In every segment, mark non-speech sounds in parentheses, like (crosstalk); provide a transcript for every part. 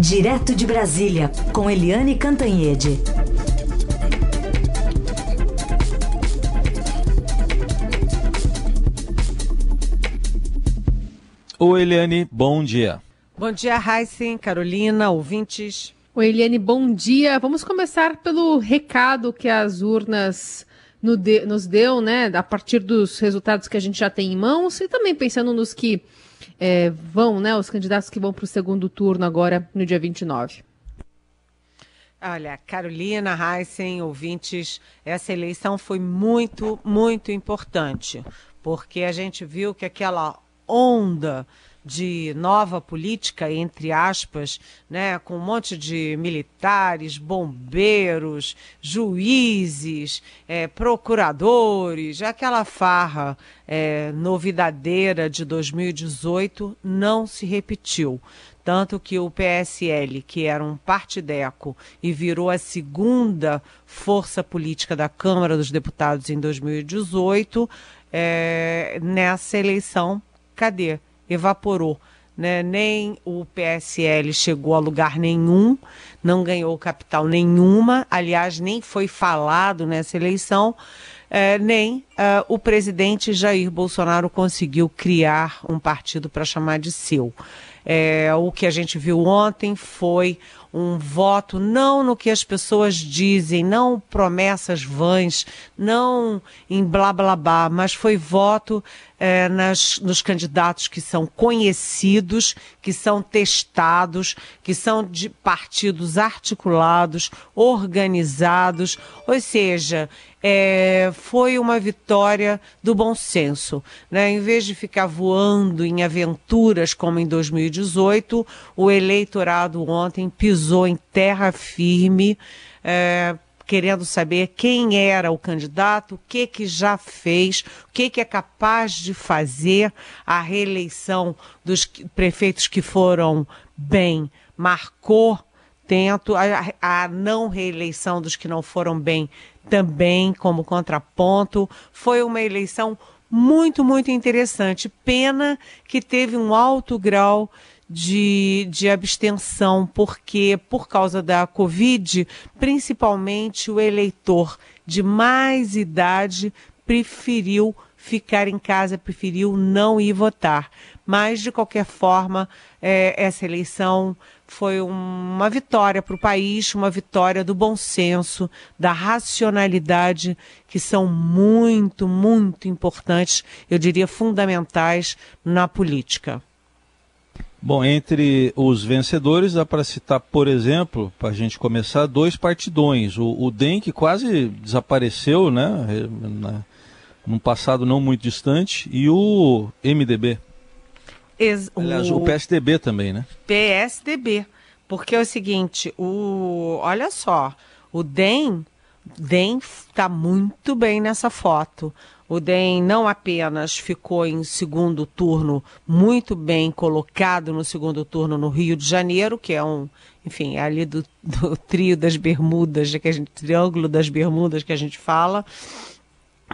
Direto de Brasília, com Eliane Cantanhede. Oi, Eliane, bom dia. Bom dia, Heisen, Carolina, ouvintes. Oi, Eliane, bom dia. Vamos começar pelo recado que as urnas nos deu, né, a partir dos resultados que a gente já tem em mãos e também pensando nos que é, vão, né, os candidatos que vão para o segundo turno agora no dia 29. Olha, Carolina, Heisen, ouvintes, essa eleição foi muito, muito importante, porque a gente viu que aquela onda de nova política, entre aspas, né, com um monte de militares, bombeiros, juízes, é, procuradores, aquela farra é, novidadeira de 2018 não se repetiu. Tanto que o PSL, que era um partideco e virou a segunda força política da Câmara dos Deputados em 2018, é, nessa eleição, cadê? Evaporou. Né? Nem o PSL chegou a lugar nenhum, não ganhou capital nenhuma, aliás, nem foi falado nessa eleição. É, nem é, o presidente Jair Bolsonaro conseguiu criar um partido para chamar de seu. É, o que a gente viu ontem foi um voto não no que as pessoas dizem, não promessas vãs, não em blá blá blá, mas foi voto é, nas, nos candidatos que são conhecidos, que são testados, que são de partidos articulados, organizados, ou seja, é, foi uma vitória do bom senso. Né? Em vez de ficar voando em aventuras como em 2018, o eleitorado ontem pisou em terra firme. É, querendo saber quem era o candidato, o que que já fez, o que que é capaz de fazer a reeleição dos prefeitos que foram bem, marcou tento a, a não reeleição dos que não foram bem também como contraponto. Foi uma eleição muito, muito interessante. Pena que teve um alto grau de, de abstenção, porque por causa da Covid, principalmente o eleitor de mais idade preferiu ficar em casa, preferiu não ir votar. Mas, de qualquer forma, é, essa eleição foi uma vitória para o país, uma vitória do bom senso, da racionalidade, que são muito, muito importantes, eu diria fundamentais na política. Bom, entre os vencedores dá para citar, por exemplo, para a gente começar, dois partidões. O, o DEM, que quase desapareceu, né, na, num passado não muito distante, e o MDB. Ex Aliás, o... o PSDB também, né? PSDB. Porque é o seguinte, o olha só, o DEM, DEM está muito bem nessa foto. O DEM não apenas ficou em segundo turno, muito bem colocado no segundo turno no Rio de Janeiro, que é um, enfim, é ali do, do trio das Bermudas, que a gente, triângulo das Bermudas que a gente fala,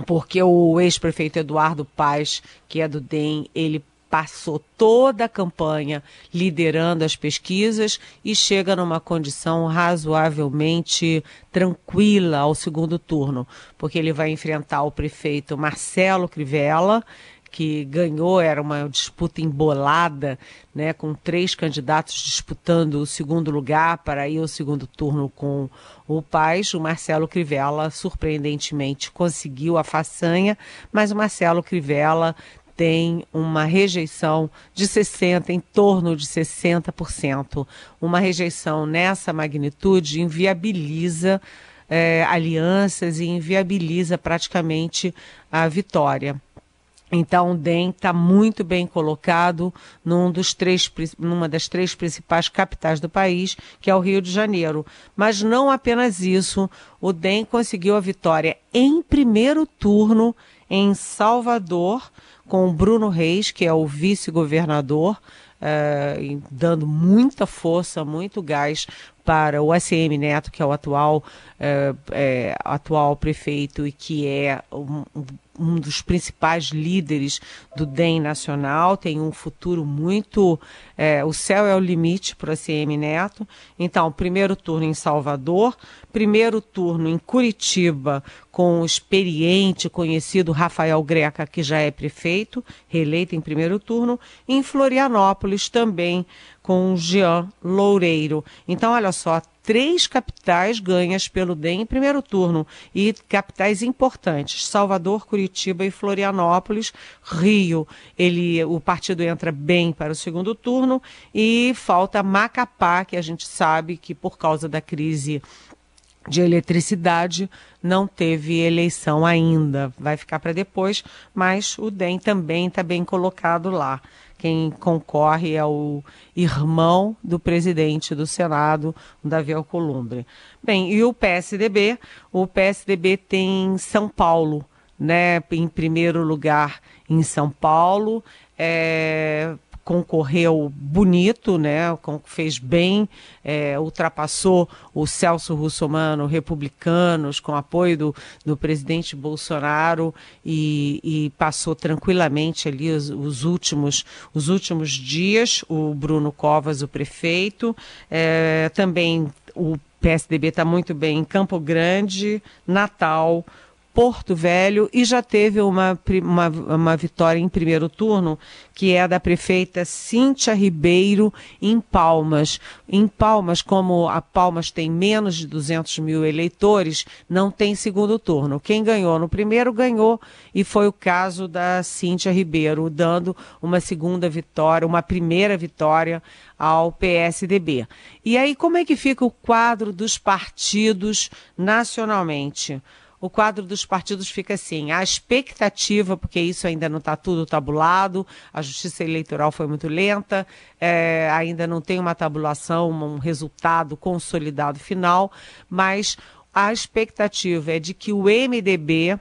porque o ex-prefeito Eduardo Paz, que é do DEM, ele passou toda a campanha liderando as pesquisas e chega numa condição razoavelmente tranquila ao segundo turno, porque ele vai enfrentar o prefeito Marcelo Crivella, que ganhou, era uma disputa embolada, né, com três candidatos disputando o segundo lugar para ir ao segundo turno com o Paz. O Marcelo Crivella, surpreendentemente, conseguiu a façanha, mas o Marcelo Crivella tem uma rejeição de 60%, em torno de 60%. Uma rejeição nessa magnitude inviabiliza é, alianças e inviabiliza praticamente a vitória. Então, o DEM está muito bem colocado num dos três, numa das três principais capitais do país, que é o Rio de Janeiro. Mas não apenas isso, o DEM conseguiu a vitória em primeiro turno em Salvador, com o Bruno Reis, que é o vice-governador, uh, dando muita força, muito gás para o ACM Neto, que é o atual, é, é, atual prefeito e que é um, um dos principais líderes do DEM nacional, tem um futuro muito. É, o céu é o limite para o ACM Neto. Então, primeiro turno em Salvador, primeiro turno em Curitiba, com o experiente, conhecido Rafael Greca, que já é prefeito, reeleito em primeiro turno, em Florianópolis também, com Jean Loureiro. Então, olha só, três capitais ganhas pelo DEM em primeiro turno e capitais importantes: Salvador, Curitiba e Florianópolis. Rio, ele, o partido entra bem para o segundo turno e falta Macapá, que a gente sabe que por causa da crise de eletricidade não teve eleição ainda, vai ficar para depois, mas o DEM também está bem colocado lá. Quem concorre é o irmão do presidente do Senado, Davi Alcolumbre. Bem, e o PSDB? O PSDB tem São Paulo, né, em primeiro lugar em São Paulo. É, concorreu bonito, né? fez bem, é, ultrapassou o Celso Russomano, republicanos, com apoio do, do presidente Bolsonaro e, e passou tranquilamente ali os, os, últimos, os últimos dias. O Bruno Covas, o prefeito, é, também o PSDB está muito bem em Campo Grande, Natal, Porto Velho e já teve uma, uma, uma, vitória em primeiro turno, que é da prefeita Cíntia Ribeiro em Palmas. Em Palmas, como a Palmas tem menos de 200 mil eleitores, não tem segundo turno. Quem ganhou no primeiro ganhou e foi o caso da Cíntia Ribeiro, dando uma segunda vitória, uma primeira vitória ao PSDB. E aí, como é que fica o quadro dos partidos nacionalmente? O quadro dos partidos fica assim: a expectativa, porque isso ainda não está tudo tabulado, a justiça eleitoral foi muito lenta, é, ainda não tem uma tabulação, um resultado consolidado final, mas a expectativa é de que o MDB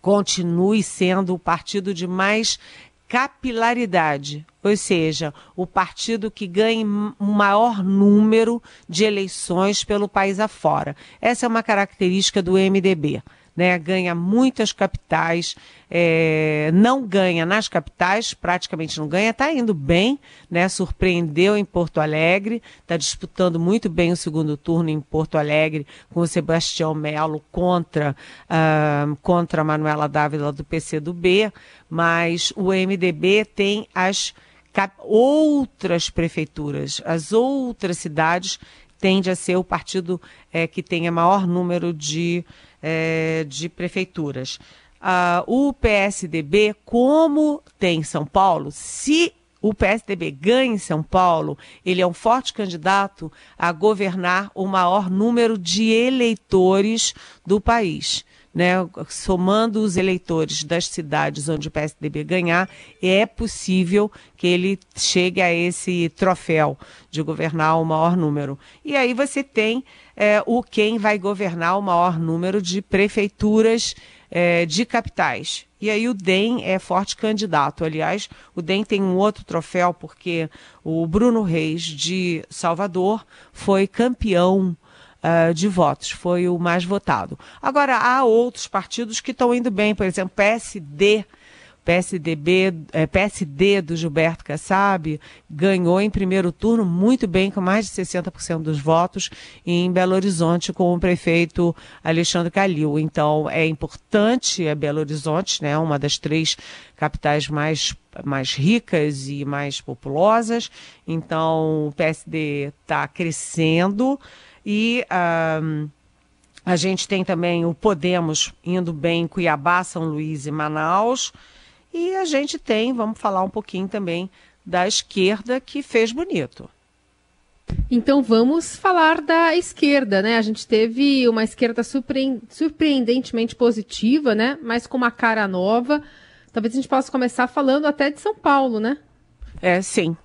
continue sendo o partido de mais capilaridade, ou seja, o partido que ganhe um maior número de eleições pelo país afora. Essa é uma característica do MDB né, ganha muitas capitais, é, não ganha nas capitais, praticamente não ganha, está indo bem, né, surpreendeu em Porto Alegre, está disputando muito bem o segundo turno em Porto Alegre com o Sebastião Melo contra, uh, contra a Manuela Dávila do PCdoB, mas o MDB tem as outras prefeituras, as outras cidades tende a ser o partido é, que tenha maior número de é, de prefeituras. Uh, o PSDB, como tem em São Paulo, se o PSDB ganha em São Paulo, ele é um forte candidato a governar o maior número de eleitores do país né, somando os eleitores das cidades onde o PSDB ganhar, é possível que ele chegue a esse troféu de governar o maior número. E aí você tem é, o quem vai governar o maior número de prefeituras é, de capitais. E aí o DEM é forte candidato. Aliás, o DEM tem um outro troféu porque o Bruno Reis de Salvador foi campeão uh, de votos, foi o mais votado. Agora, há outros partidos que estão indo bem, por exemplo, PSD. PSDB, é, PSD do Gilberto Kassab ganhou em primeiro turno muito bem, com mais de 60% dos votos, em Belo Horizonte, com o prefeito Alexandre Calil. Então, é importante é Belo Horizonte, né, uma das três capitais mais, mais ricas e mais populosas. Então, o PSD está crescendo. E a gente tem também o Podemos indo bem em Cuiabá, São Luís e Manaus. E a gente tem, vamos falar um pouquinho também da esquerda que fez bonito. Então vamos falar da esquerda, né? A gente teve uma esquerda surpreendentemente positiva, né? Mas com uma cara nova. Talvez a gente possa começar falando até de São Paulo, né? É, sim.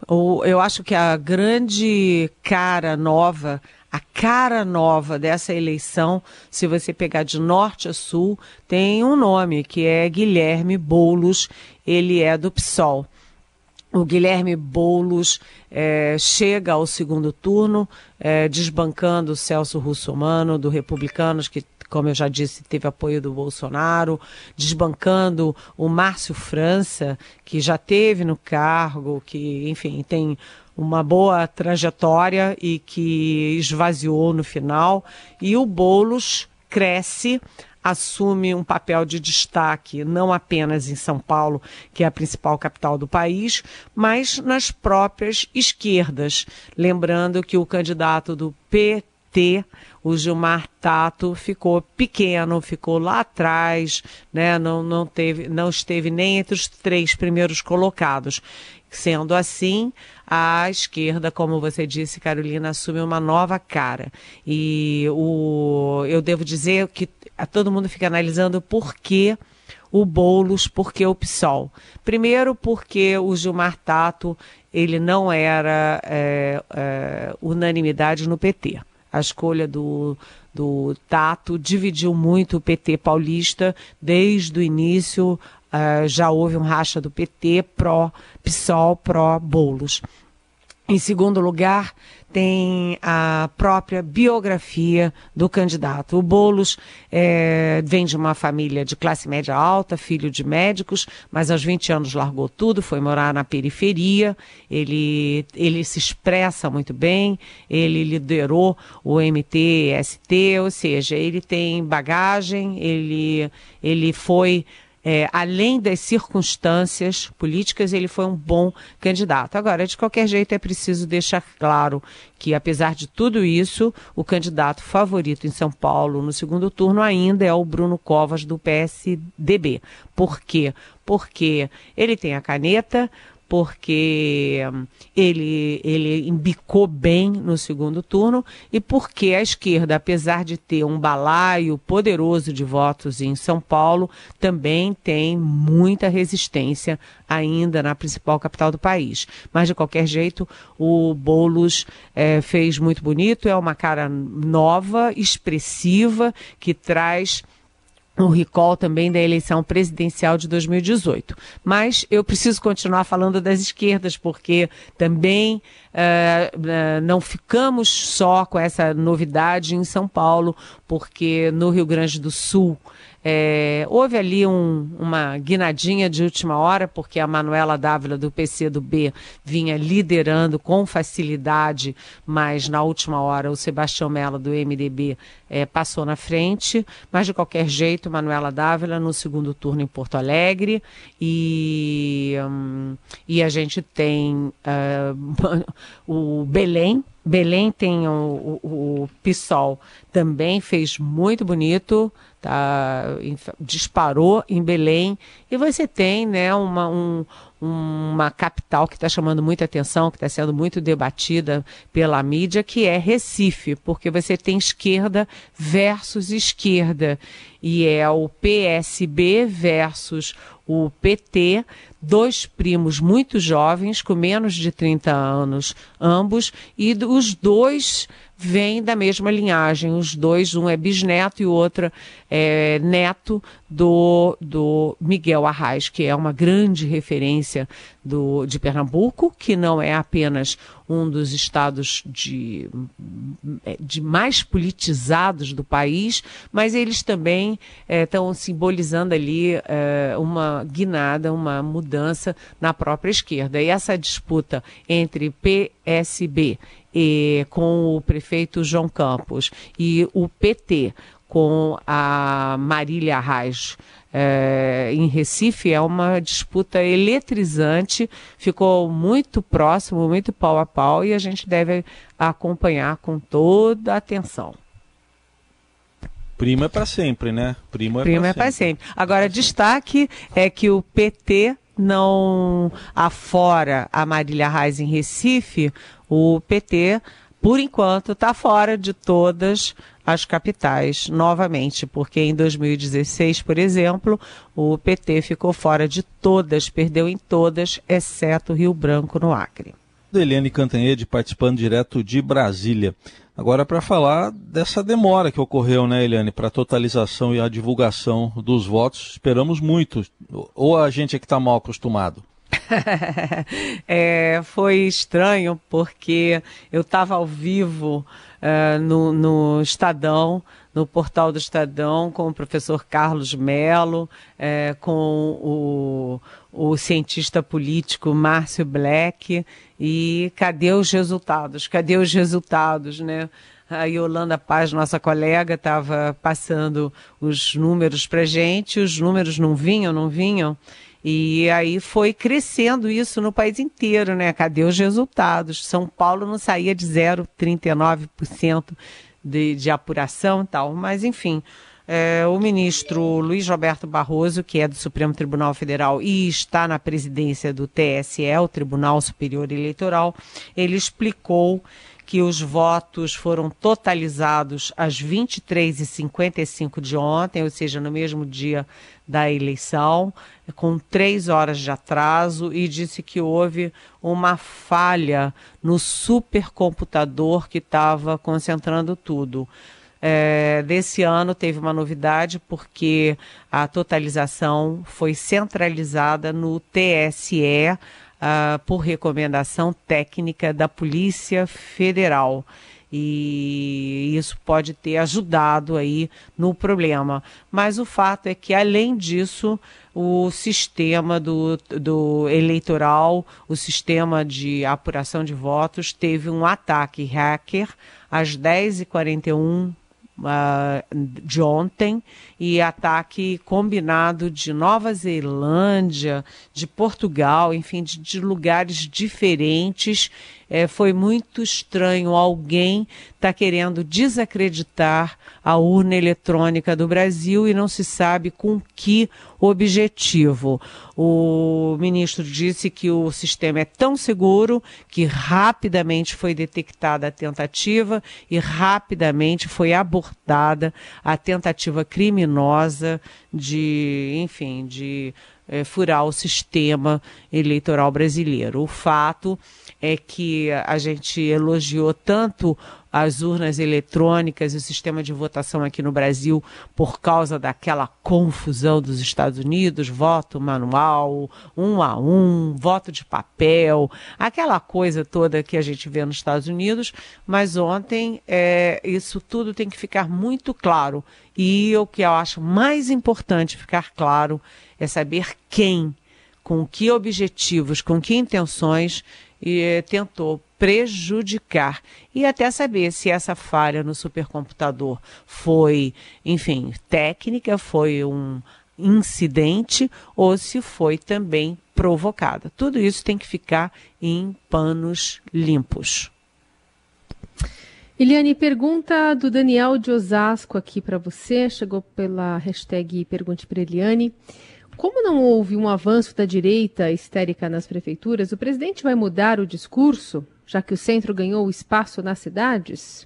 Eu acho que a grande cara nova a cara nova dessa eleição, se você pegar de norte a sul, tem um nome que é Guilherme Boulos, ele é do PSOL. o Guilherme Boulos é, chega ao segundo turno, é, desbancando o Celso Russomano, do Republicanos, que, como eu já disse, teve apoio do Bolsonaro, desbancando o Márcio França, que já teve no cargo, que, enfim, tem uma boa trajetória e que esvaziou no final, e o Boulos cresce assume um papel de destaque não apenas em São Paulo, que é a principal capital do país, mas nas próprias esquerdas. Lembrando que o candidato do PT, o Gilmar Tato, ficou pequeno, ficou lá atrás, né? não, não, teve, não esteve nem entre os três primeiros colocados. Sendo assim, a esquerda, como você disse, Carolina, assume uma nova cara. E o, eu devo dizer que todo mundo fica analisando por que o Boulos, por que o PSOL. Primeiro, porque o Gilmar Tato ele não era é, é, unanimidade no PT. A escolha do, do Tato dividiu muito o PT paulista desde o início Uh, já houve um racha do PT pró-PSOL, pró-Boulos. Em segundo lugar, tem a própria biografia do candidato. O Boulos é, vem de uma família de classe média alta, filho de médicos, mas aos 20 anos largou tudo, foi morar na periferia. Ele, ele se expressa muito bem, ele liderou o MTST, ou seja, ele tem bagagem, ele, ele foi é, além das circunstâncias políticas, ele foi um bom candidato. Agora, de qualquer jeito, é preciso deixar claro que, apesar de tudo isso, o candidato favorito em São Paulo no segundo turno ainda é o Bruno Covas, do PSDB. Por quê? Porque ele tem a caneta, porque ele, ele embicou bem no segundo turno e porque a esquerda, apesar de ter um balaio poderoso de votos em São Paulo, também tem muita resistência ainda na principal capital do país. Mas, de qualquer jeito, o Boulos é, fez muito bonito, é uma cara nova, expressiva, que traz o recall também da eleição presidencial de 2018. Mas eu preciso continuar falando das esquerdas, porque também uh, uh, não ficamos só com essa novidade em São Paulo, porque no Rio Grande do Sul é, houve ali um, uma guinadinha de última hora, porque a Manuela Dávila do PC do B vinha liderando com facilidade, mas na última hora o Sebastião Mello do MDB é, passou na frente. Mas de qualquer jeito, Manuela Dávila no segundo turno em Porto Alegre. E, hum, e a gente tem uh, (laughs) o Belém. Belém tem o, o, o PSOL, também fez muito bonito, tá, disparou em Belém. E você tem né, uma, um, uma capital que está chamando muita atenção, que está sendo muito debatida pela mídia, que é Recife, porque você tem esquerda versus esquerda. E é o PSB versus o PT, dois primos muito jovens, com menos de 30 anos, ambos, e os dois vêm da mesma linhagem. Os dois, um é bisneto e o outro é neto do, do Miguel Arraes, que é uma grande referência do, de Pernambuco, que não é apenas um dos estados de, de mais politizados do país, mas eles também estão é, simbolizando ali é, uma guinada, uma mudança na própria esquerda. E essa disputa entre PSB e, com o prefeito João Campos e o PT com a Marília Reis é, em Recife é uma disputa eletrizante, ficou muito próximo, muito pau a pau e a gente deve acompanhar com toda a atenção. Primo é para sempre, né? Primo é para é sempre. sempre. Agora, destaque é que o PT não afora a Marília Reis em Recife, o PT, por enquanto, está fora de todas as capitais novamente, porque em 2016, por exemplo, o PT ficou fora de todas, perdeu em todas, exceto Rio Branco no Acre. Eliane Cantanhede participando direto de Brasília. Agora para falar dessa demora que ocorreu, né, Eliane, para a totalização e a divulgação dos votos, esperamos muito. Ou a gente é que está mal acostumado? (laughs) é, foi estranho porque eu estava ao vivo uh, no, no Estadão, no portal do Estadão, com o professor Carlos Melo, é, com o, o cientista político Márcio Black. E cadê os resultados? Cadê os resultados, né? A Yolanda Paz, nossa colega, estava passando os números para gente, os números não vinham, não vinham. E aí foi crescendo isso no país inteiro, né? Cadê os resultados? São Paulo não saía de 0,39% de, de apuração e tal, mas enfim. É, o ministro Luiz Roberto Barroso, que é do Supremo Tribunal Federal e está na presidência do TSE, o Tribunal Superior Eleitoral, ele explicou que os votos foram totalizados às 23h55 de ontem, ou seja, no mesmo dia da eleição, com três horas de atraso, e disse que houve uma falha no supercomputador que estava concentrando tudo. É, desse ano teve uma novidade porque a totalização foi centralizada no TSE, uh, por recomendação técnica da Polícia Federal. E isso pode ter ajudado aí no problema. Mas o fato é que, além disso, o sistema do, do eleitoral, o sistema de apuração de votos, teve um ataque hacker às 10h41 uh, de ontem e ataque combinado de Nova Zelândia, de Portugal, enfim, de, de lugares diferentes é, foi muito estranho alguém tá querendo desacreditar a urna eletrônica do Brasil e não se sabe com que objetivo. O ministro disse que o sistema é tão seguro que rapidamente foi detectada a tentativa e rapidamente foi abortada a tentativa criminosa de, enfim, de é, furar o sistema eleitoral brasileiro. O fato é que a gente elogiou tanto as urnas eletrônicas e o sistema de votação aqui no Brasil por causa daquela confusão dos Estados Unidos, voto manual, um a um, voto de papel, aquela coisa toda que a gente vê nos Estados Unidos, mas ontem é, isso tudo tem que ficar muito claro. E o que eu acho mais importante ficar claro é saber quem, com que objetivos, com que intenções e tentou prejudicar e até saber se essa falha no supercomputador foi, enfim, técnica, foi um incidente ou se foi também provocada. Tudo isso tem que ficar em panos limpos. Eliane, pergunta do Daniel de Osasco aqui para você, chegou pela hashtag Pergunte para Eliane. Como não houve um avanço da direita histérica nas prefeituras, o presidente vai mudar o discurso, já que o centro ganhou espaço nas cidades?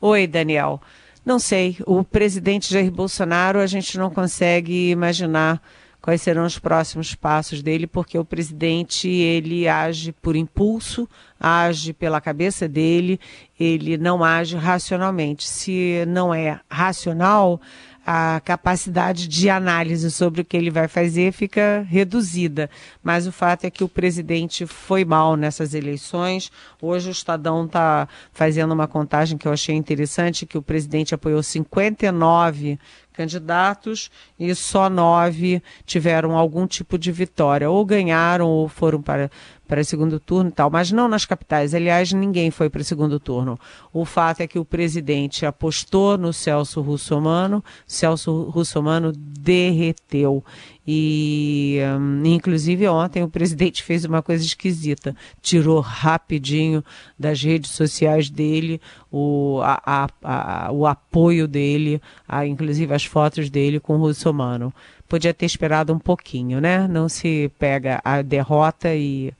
Oi, Daniel. Não sei. O presidente Jair Bolsonaro, a gente não consegue imaginar quais serão os próximos passos dele, porque o presidente ele age por impulso, age pela cabeça dele, ele não age racionalmente. Se não é racional, a capacidade de análise sobre o que ele vai fazer fica reduzida. Mas o fato é que o presidente foi mal nessas eleições. Hoje o Estadão está fazendo uma contagem que eu achei interessante, que o presidente apoiou 59 candidatos e só nove tiveram algum tipo de vitória, ou ganharam ou foram para, para segundo turno e tal, mas não nas capitais. Aliás, ninguém foi para o segundo turno. O fato é que o presidente apostou no Celso Russomano, Celso Russomano derreteu. E, um, inclusive, ontem o presidente (laughs) fez uma coisa esquisita. Tirou rapidinho das redes sociais dele o, a, a, a, o apoio dele, inclusive as fotos dele com o Russomano. Podia ter esperado um pouquinho, né? Não se pega a derrota e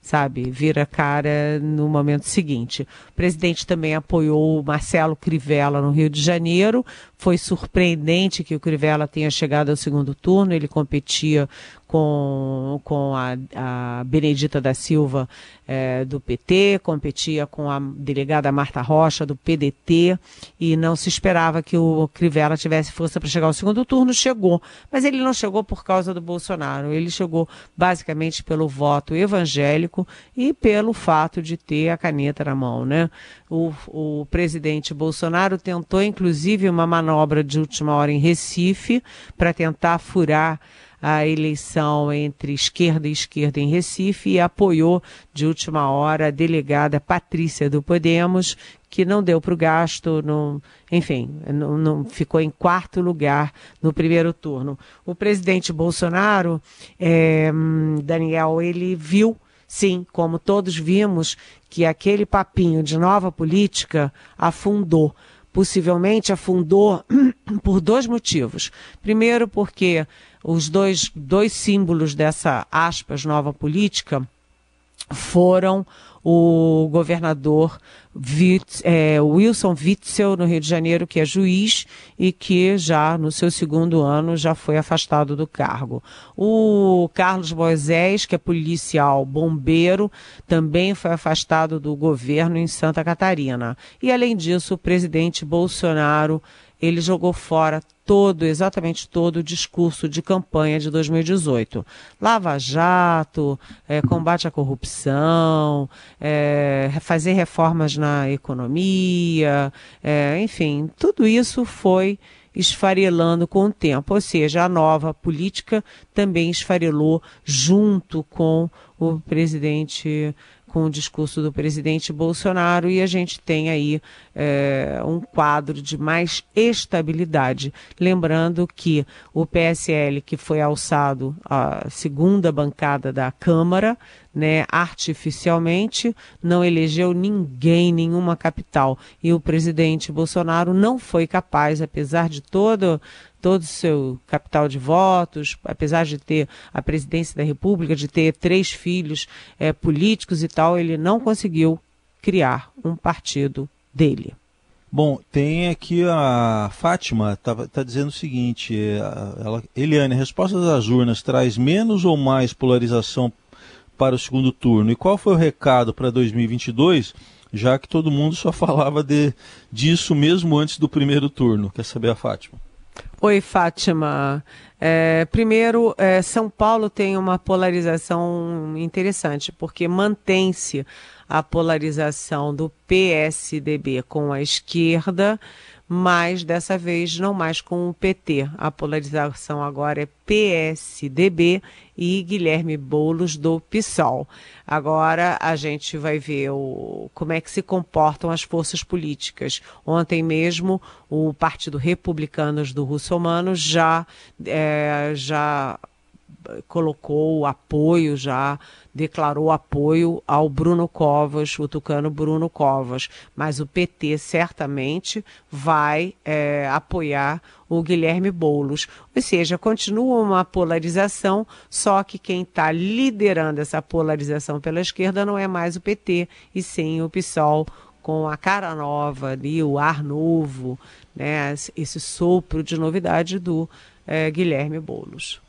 sabe, vira cara no momento seguinte. O presidente também apoiou o Marcelo Crivella no Rio de Janeiro, foi surpreendente que o Crivella tenha chegado ao segundo turno. Ele competia com, com a, a Benedita da Silva é, do PT, competia com a delegada Marta Rocha do PDT e não se esperava que o Crivella tivesse força para chegar ao segundo turno. Chegou, mas ele não chegou por causa do Bolsonaro. Ele chegou basicamente pelo voto evangélico e pelo fato de ter a caneta na mão, né? O, o presidente Bolsonaro tentou, inclusive, uma manobra de última hora em Recife para tentar furar a eleição entre esquerda e esquerda em Recife e apoiou de última hora a delegada Patrícia do Podemos, que não deu para o gasto, enfim, não, ficou em quarto lugar no primeiro turno. O presidente Bolsonaro, é, Daniel, ele viu, sim, como todos vimos, que aquele papinho de nova política afundou possivelmente afundou (clears throat) por dois motivos. Primeiro, porque os dois, dois símbolos dessa aspas nova política foram o governador Witz, é, Wilson Witzel, no Rio de Janeiro, que é juiz e que já no seu segundo ano já foi afastado do cargo. O Carlos Moisés, que é policial bombeiro, também foi afastado do governo em Santa Catarina. E além disso, o presidente Bolsonaro ele jogou fora todo, exatamente todo o discurso de campanha de 2018. Lava Jato, é, combate à corrupção, é, fazer reformas na economia, é, enfim, tudo isso foi esfarelando com o tempo, ou seja, a nova política também esfarelou junto com o presidente com o discurso do presidente Bolsonaro e a gente tem aí é, um quadro de mais estabilidade. Lembrando que o PSL, que foi alçado a segunda bancada da Câmara, né, artificialmente, não elegeu ninguém, nenhuma capital. E o presidente Bolsonaro não foi capaz, apesar de todo todo o seu capital de votos, apesar de ter a presidência da República, de ter três filhos é, políticos e tal, ele não conseguiu criar um partido dele. Bom, tem aqui a Fátima, está tá dizendo o seguinte, é, ela, Eliane, a resposta das urnas traz menos ou mais polarização para o segundo turno? E qual foi o recado para 2022, já que todo mundo só (laughs) falava de, disso mesmo antes do primeiro turno? Quer saber a Fátima? Oi, Fátima. É, primeiro, é, São Paulo tem uma polarização interessante, porque mantém-se a polarização do PSDB com a esquerda, mas dessa vez não mais com o PT. A polarização agora é PSDB e Guilherme Boulos do PSOL. Agora a gente vai ver o, como é que se comportam as forças políticas. Ontem mesmo o Partido Republicanos do Russomano já, é, já colocou apoio já, declarou apoio ao Bruno Covas, o tucano Bruno Covas. Mas o PT certamente vai é, apoiar o Guilherme Boulos. Ou seja, continua uma polarização, só que quem está liderando essa polarização pela esquerda não é mais o PT, e sim o PSOL, com a cara nova ali, o ar novo, né, esse sopro de novidade do é, Guilherme Boulos.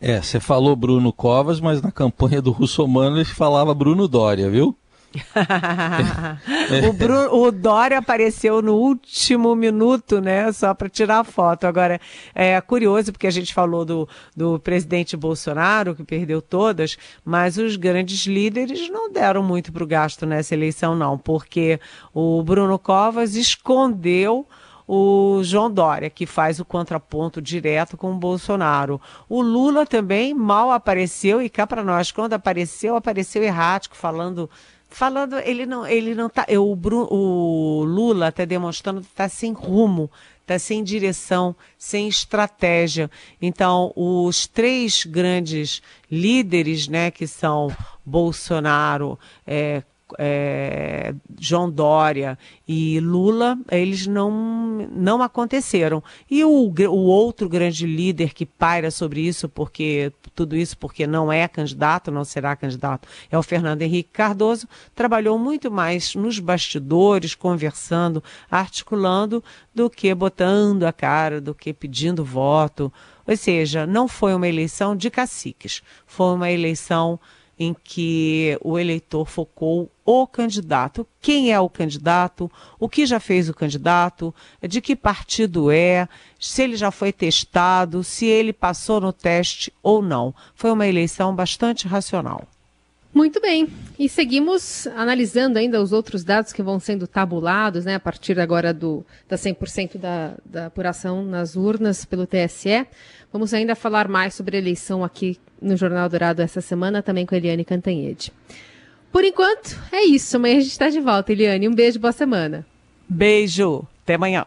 É, você falou Bruno Covas, mas na campanha do Russomano ele falava Bruno Dória, viu? (laughs) o, Bruno, o Dória apareceu no último minuto, né? Só para tirar a foto. Agora, é curioso, porque a gente falou do, do presidente Bolsonaro, que perdeu todas, mas os grandes líderes não deram muito para o gasto nessa eleição, não, porque o Bruno Covas escondeu o João Dória, que faz o contraponto direto com o Bolsonaro. O Lula também mal apareceu e cá para nós, quando apareceu, apareceu errático, falando falando, ele não, ele não tá, o, o Lula está demonstrando que está sem rumo, está sem direção, sem estratégia. Então, os três grandes líderes, né, que são Bolsonaro, é, é, João Dória e Lula, eles não, não aconteceram. E o, o outro grande líder que paira sobre isso, porque tudo isso porque não é candidato, não será candidato, é o Fernando Henrique Cardoso, trabalhou muito mais nos bastidores, conversando, articulando, do que botando a cara, do que pedindo voto. Ou seja, não foi uma eleição de caciques, foi uma eleição em que o eleitor focou o candidato. Quem é o candidato? O que já fez o candidato? De que partido é? Se ele já foi testado? Se ele passou no teste ou não? Foi uma eleição bastante racional. Muito bem. E seguimos analisando ainda os outros dados que vão sendo tabulados, né, a partir agora do, da 100% da, da apuração nas urnas pelo TSE. Vamos ainda falar mais sobre a eleição aqui no Jornal Dourado essa semana, também com a Eliane Cantanhede. Por enquanto, é isso. Amanhã a gente está de volta, Eliane. Um beijo, boa semana. Beijo. Até amanhã.